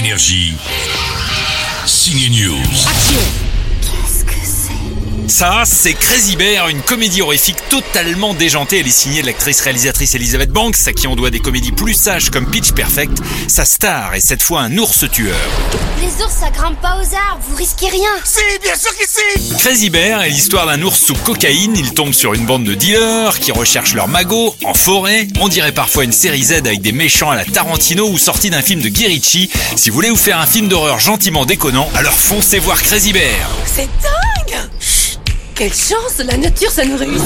Énergie. Signe News. Ça, c'est Crazy Bear, une comédie horrifique totalement déjantée. Elle est signée de l'actrice réalisatrice Elizabeth Banks, à qui on doit des comédies plus sages comme Pitch Perfect. Sa star est cette fois un ours tueur. Les ours, ça grimpe pas aux arbres, vous risquez rien. Si, bien sûr que si Crazy Bear est l'histoire d'un ours sous cocaïne. Il tombe sur une bande de dealers qui recherchent leur magot en forêt. On dirait parfois une série Z avec des méchants à la Tarantino ou sortie d'un film de Guy Ritchie. Si vous voulez vous faire un film d'horreur gentiment déconnant, alors foncez voir Crazy Bear. C'est dingue Quelle chance La nature, ça nous réussit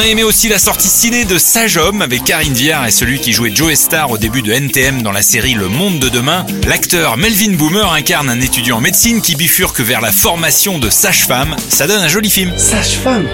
a aimé aussi la sortie ciné de Sage Homme avec Karine Viard et celui qui jouait Joe Star au début de NTM dans la série Le Monde de demain. L'acteur Melvin Boomer incarne un étudiant en médecine qui bifurque vers la formation de sage-femme. Ça donne un joli film. Sage-femme?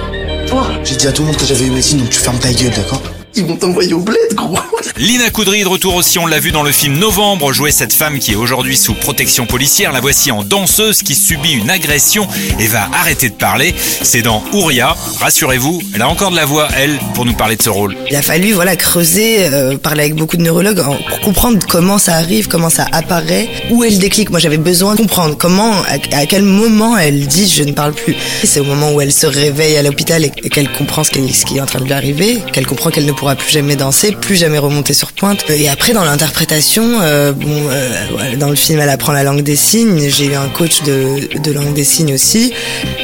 Toi? J'ai dit à tout le monde que j'avais eu médecine, donc tu fermes ta gueule, d'accord? Ils vont t'envoyer au bled, gros Lina Coudry de retour aussi, on l'a vu dans le film Novembre, jouer cette femme qui est aujourd'hui sous protection policière. La voici en danseuse qui subit une agression et va arrêter de parler. C'est dans Ouria. Rassurez-vous, elle a encore de la voix, elle, pour nous parler de ce rôle. Il a fallu voilà creuser, euh, parler avec beaucoup de neurologues pour comprendre comment ça arrive, comment ça apparaît, où est le déclic. Moi, j'avais besoin de comprendre comment, à, à quel moment elle dit je ne parle plus. Et C'est au moment où elle se réveille à l'hôpital et, et qu'elle comprend ce qui, ce qui est en train de lui arriver, qu'elle comprend qu'elle ne pourra plus jamais danser, plus jamais remonter sur pointe. Et après, dans l'interprétation, euh, bon, euh, voilà, dans le film, elle apprend la langue des signes. J'ai eu un coach de, de langue des signes aussi.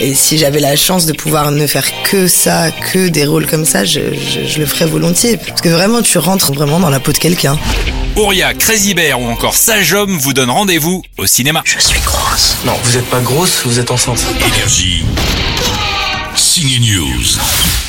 Et si j'avais la chance de pouvoir ne faire que ça, que des rôles comme ça, je, je, je le ferais volontiers. Parce que vraiment, tu rentres vraiment dans la peau de quelqu'un. Ouria, Crazy Bear ou encore Sage Homme vous donnent rendez-vous au cinéma. Je suis grosse. Non, vous êtes pas grosse, vous êtes enceinte. Énergie. Signe News.